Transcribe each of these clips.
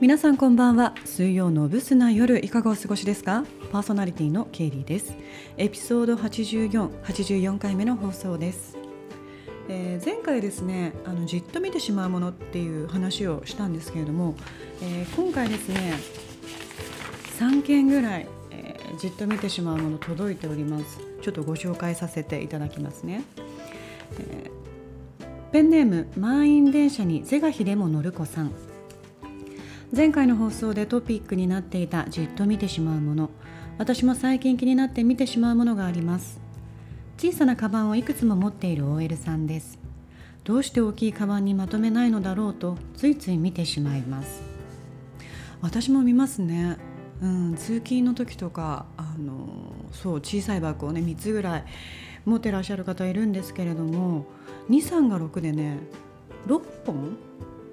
皆さんこんばんは。水曜のブスな夜いかがお過ごしですか？パーソナリティのケイリーです。エピソード84、84回目の放送です、えー前回ですねあのじっと見てしまうものっていう話をしたんですけれども、えー今回ですね3件ぐらい、えーじっと見てしまうもの届いております。ちょっとご紹介させていただきますね、えーペンネーム満員電車に是が非でも乗る子さん。前回の放送でトピックになっていたじっと見てしまうもの。私も最近気になって見てしまうものがあります。小さなカバンをいくつも持っている OL さんです。どうして大きいカバンにまとめないのだろうとついつい見てしまいます。私も見ますね。うん、通勤の時とかあのそう小さいバッグをね3つぐらい持ってらっしゃる方いるんですけれども23が6でね6本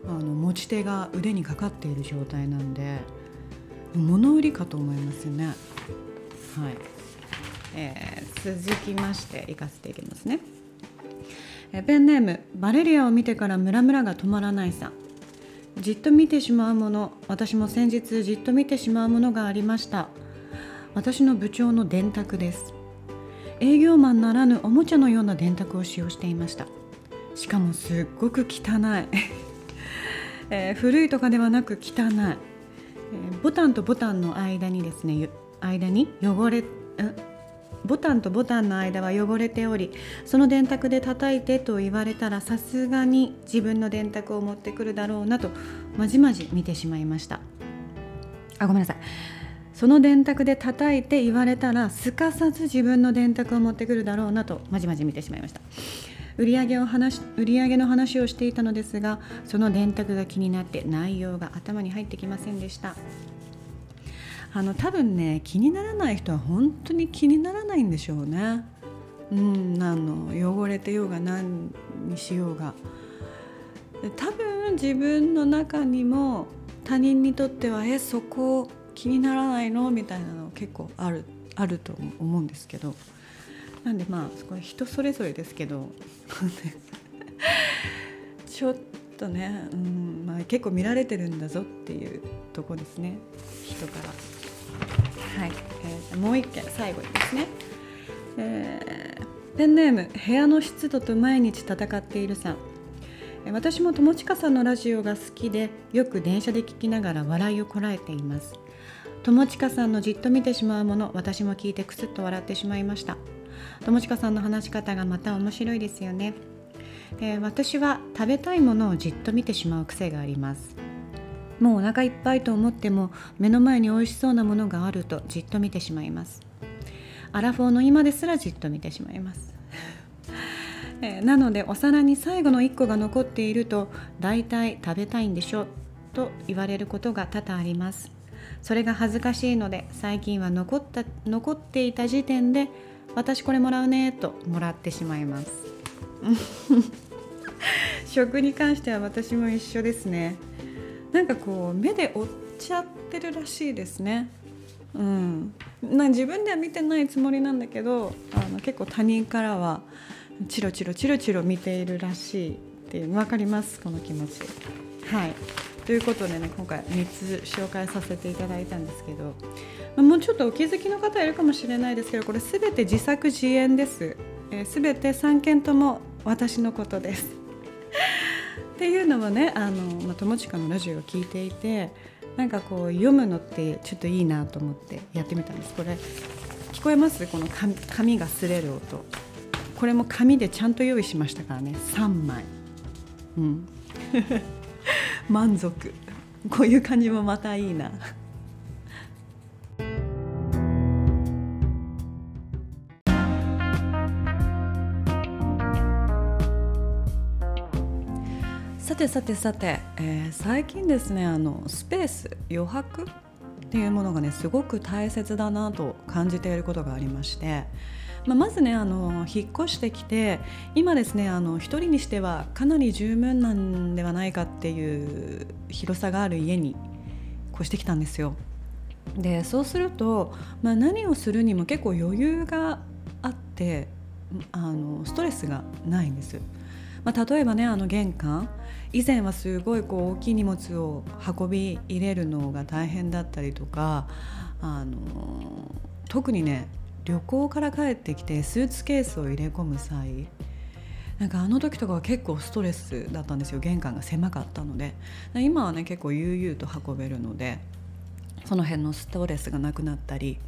あの持ち手が腕にかかっている状態なんで物売りかと思いますよね。はい。えー続きましていかせていきますね。えペンネームバレリアを見てからムラムラが止まらないさん。じっと見てしまうもの私も先日じっと見てしまうものがありました。私の部長の電卓です。営業マンならぬおもちゃのような電卓を使用していました。しかもすっごく汚い、えー古いとかではなく汚い、えーボタンとボタンの間にですね間に汚れボタンとボタンの間は汚れておりその電卓で叩いてと言われたらさすがに自分の電卓を持ってくるだろうなとまじまじ見てしまいました。あごめんなさい。その電卓で叩いて言われたらすかさず自分の電卓を持ってくるだろうなとまじまじ見てしまいました。売上を話売上の話をしていたのですがその電卓が気になって内容が頭に入ってきませんでした。あの多分ね気にならない人は本当に気にならないんでしょうね。うん、あの汚れてようが何にしようが。多分自分の中にも他人にとってはえそこ気にならないの？みたいなの結構あるあると思うんですけど。なんでまあこれ人それぞれですけど。ちょっとね、うんまあ、結構見られてるんだぞっていうとこですね。人から。はい、えーもう一件最後にですね、えーペンネーム部屋の湿度と毎日戦っているさん。え私も友近さんのラジオが好きでよく電車で聞きながら笑いをこらえています。友近さんのじっと見てしまうもの私も聞いてクスッと笑ってしまいました。友近さんの話し方がまた面白いですよね、えー私は食べたいものをじっと見てしまう癖があります。もうお腹いっぱいと思っても目の前に美味しそうなものがあるとじっと見てしまいます。アラフォーの今ですらじっと見てしまいます。なのでお皿に最後の1個が残っていると大体食べたいんでしょと言われることが多々あります。それが恥ずかしいので最近は残った残っていた時点で私これもらうねともらってしまいます。食に関しては私も一緒ですね。なんかこう目で追っちゃってるらしいですね。うん、な自分では見てないつもりなんだけどあの結構他人からはチロチロチロチロ見ているらしいっていう分かります？この気持ち。はい。ということでね今回3つ紹介させていただいたんですけどもうちょっとお気づきの方いるかもしれないですけどこれ全て自作自演です。えー、全て3件とも私のことです。っていうのもねあの、まあ、友近のラジオを聞いていてなんかこう読むのってちょっといいなと思ってやってみたんです。これ聞こえます？この紙紙が擦れる音。これも紙でちゃんと用意しましたからね。3枚。うん。満足。こういう感じもまたいいな。てさてさて、えー最近ですねあのスペース余白っていうものがねすごく大切だなと感じていることがありまして、まあ、まずねあの引っ越してきて今ですねあの一人にしてはかなり十分なんではないかっていう広さがある家に越してきたんですよ。でそうすると、まあ、何をするにも結構余裕があってあのストレスがないんです。まあ、例えばねあの玄関。以前はすごいこう大きい荷物を運び入れるのが大変だったりとかあの特にね旅行から帰ってきてスーツケースを入れ込む際なんかあの時とかは結構ストレスだったんですよ。玄関が狭かったので今はね結構悠々と運べるのでその辺のストレスがなくなったり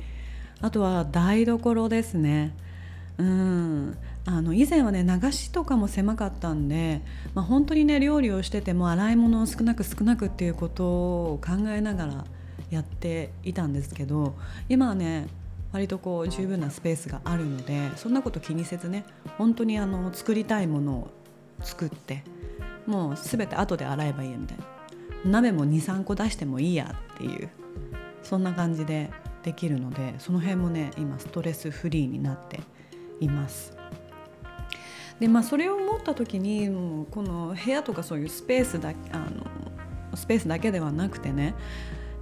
あとは台所ですね。うん。あの以前はね流しとかも狭かったんで、まあ、本当にね料理をしてても洗い物を少なく少なくっていうことを考えながらやっていたんですけど今はね割とこう十分なスペースがあるのでそんなこと気にせずね本当にあの作りたいものを作ってもう全て後で洗えばいいやみたいな鍋も23個出してもいいやっていうそんな感じでできるのでその辺もね今ストレスフリーになっています。でまあそれを思った時にこの部屋とかそういうスペースだあのスペースだけではなくてね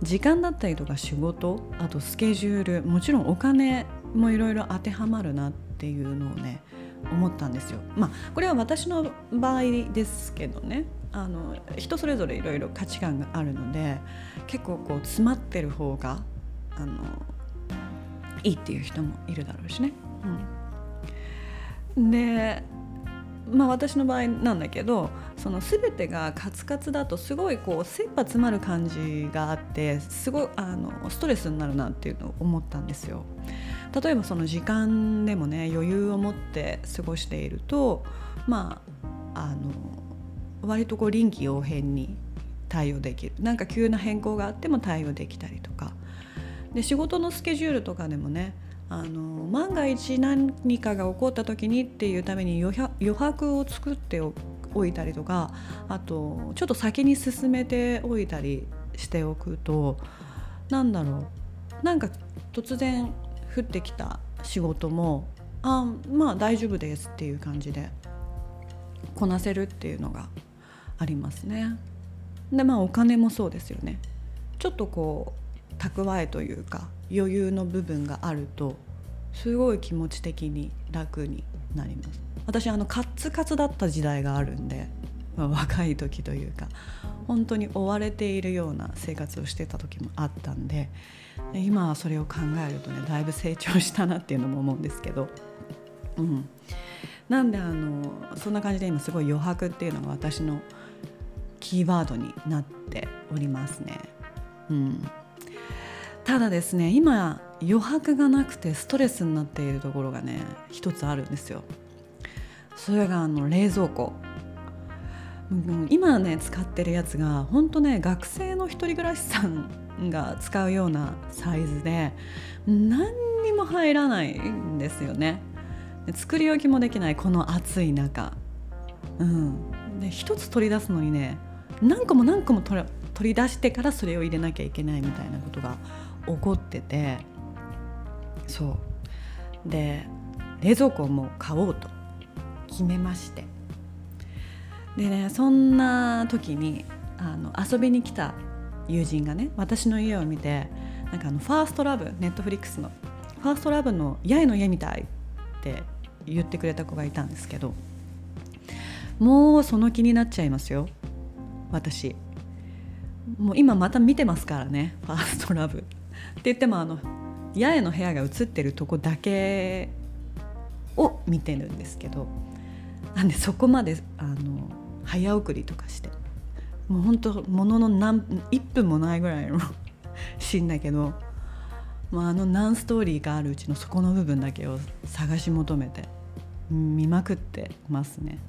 時間だったりとか仕事あとスケジュールもちろんお金もいろいろ当てはまるなっていうのをね思ったんですよ。まあこれは私の場合ですけどねあの人それぞれいろいろ価値観があるので結構こう詰まってる方があのいいっていう人もいるだろうしね。うん、でまあ私の場合なんだけどその全てがカツカツだとすごいこう切羽詰まる感じがあってすごいあのストレスになるなっていうのを思ったんですよ。例えばその時間でもね余裕を持って過ごしているとまああの割とこう臨機応変に対応できるなんか急な変更があっても対応できたりとかで仕事のスケジュールとかでもねあの万が一何かが起こった時にっていうために余白を作っておいたりとかあとちょっと先に進めておいたりしておくとなんだろうなんか突然降ってきた仕事もあまあ大丈夫ですっていう感じでこなせるっていうのがありますね。でまあお金もそうですよね。ちょっとこう蓄えというか余裕の部分があるとすごい気持ち的に楽になります。私あのカツカツだった時代があるんで、まあ、若い時というか本当に追われているような生活をしてた時もあったんで今はそれを考えるとねだいぶ成長したなっていうのも思うんですけど、うん、なんであのそんな感じで今すごい余白っていうのが私のキーワードになっておりますね。うん。ただですね今余白がなくてストレスになっているところがね一つあるんですよ。それがあの冷蔵庫。今ね使ってるやつが本当ね学生の一人暮らしさんが使うようなサイズで何にも入らないんですよね。作り置きもできないこの暑い中。うん。で一つ取り出すのにね何個も何個も取り出してからそれを入れなきゃいけないみたいなことが怒ってて。そう。で冷蔵庫をもう買おうと決めまして。でねそんな時にあの遊びに来た友人がね私の家を見てなんかあのファーストラブ Netflix のファーストラブの八重の家みたいって言ってくれた子がいたんですけどもうその気になっちゃいますよ。私。もう今また見てますからねファーストラブ。って言ってもあの八重の部屋が映ってるとこだけを見てるんですけどなんでそこまであの早送りとかしてもうほんとものの何1分もないぐらいのシーンだけど、まあ、あの何ストーリーがあるうちのそこの部分だけを探し求めて見まくってますね。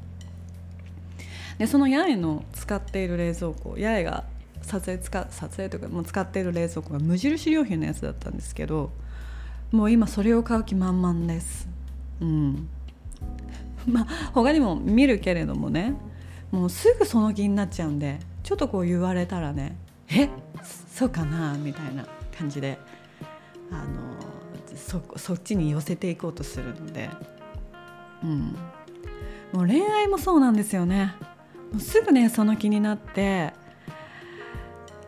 でその八重の使っている冷蔵庫八重が撮影使撮影とかも使っている冷蔵庫が無印良品のやつだったんですけどもう今それを買う気満々です。うん、まあ他にも見るけれどもねもうすぐその気になっちゃうんでちょっとこう言われたらねえ？そうかなみたいな感じであのそそっちに寄せていこうとするので、うん、もう恋愛もそうなんですよね。もうすぐねその気になって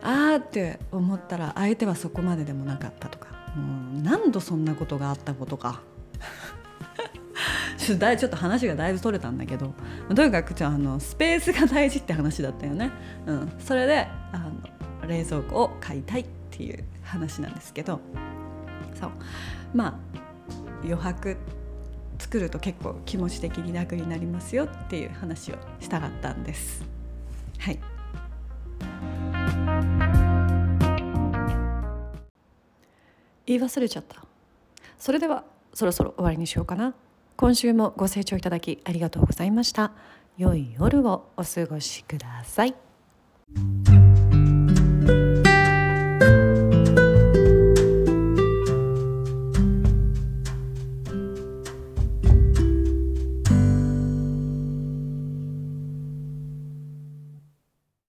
あーって思ったら相手はそこまででもなかったとか。もう何度そんなことがあったことか。ちょっと話がだいぶ取れたんだけど。とにかくあのスペースが大事って話だったよね、うん、それであの冷蔵庫を買いたいっていう話なんですけど。そう。まあ余白作ると結構気持ち的に楽になりますよっていう話をしたかったんです。はい。言い忘れちゃった。それではそろそろ終わりにしようかな。今週もご清聴いただきありがとうございました。良い夜をお過ごしください。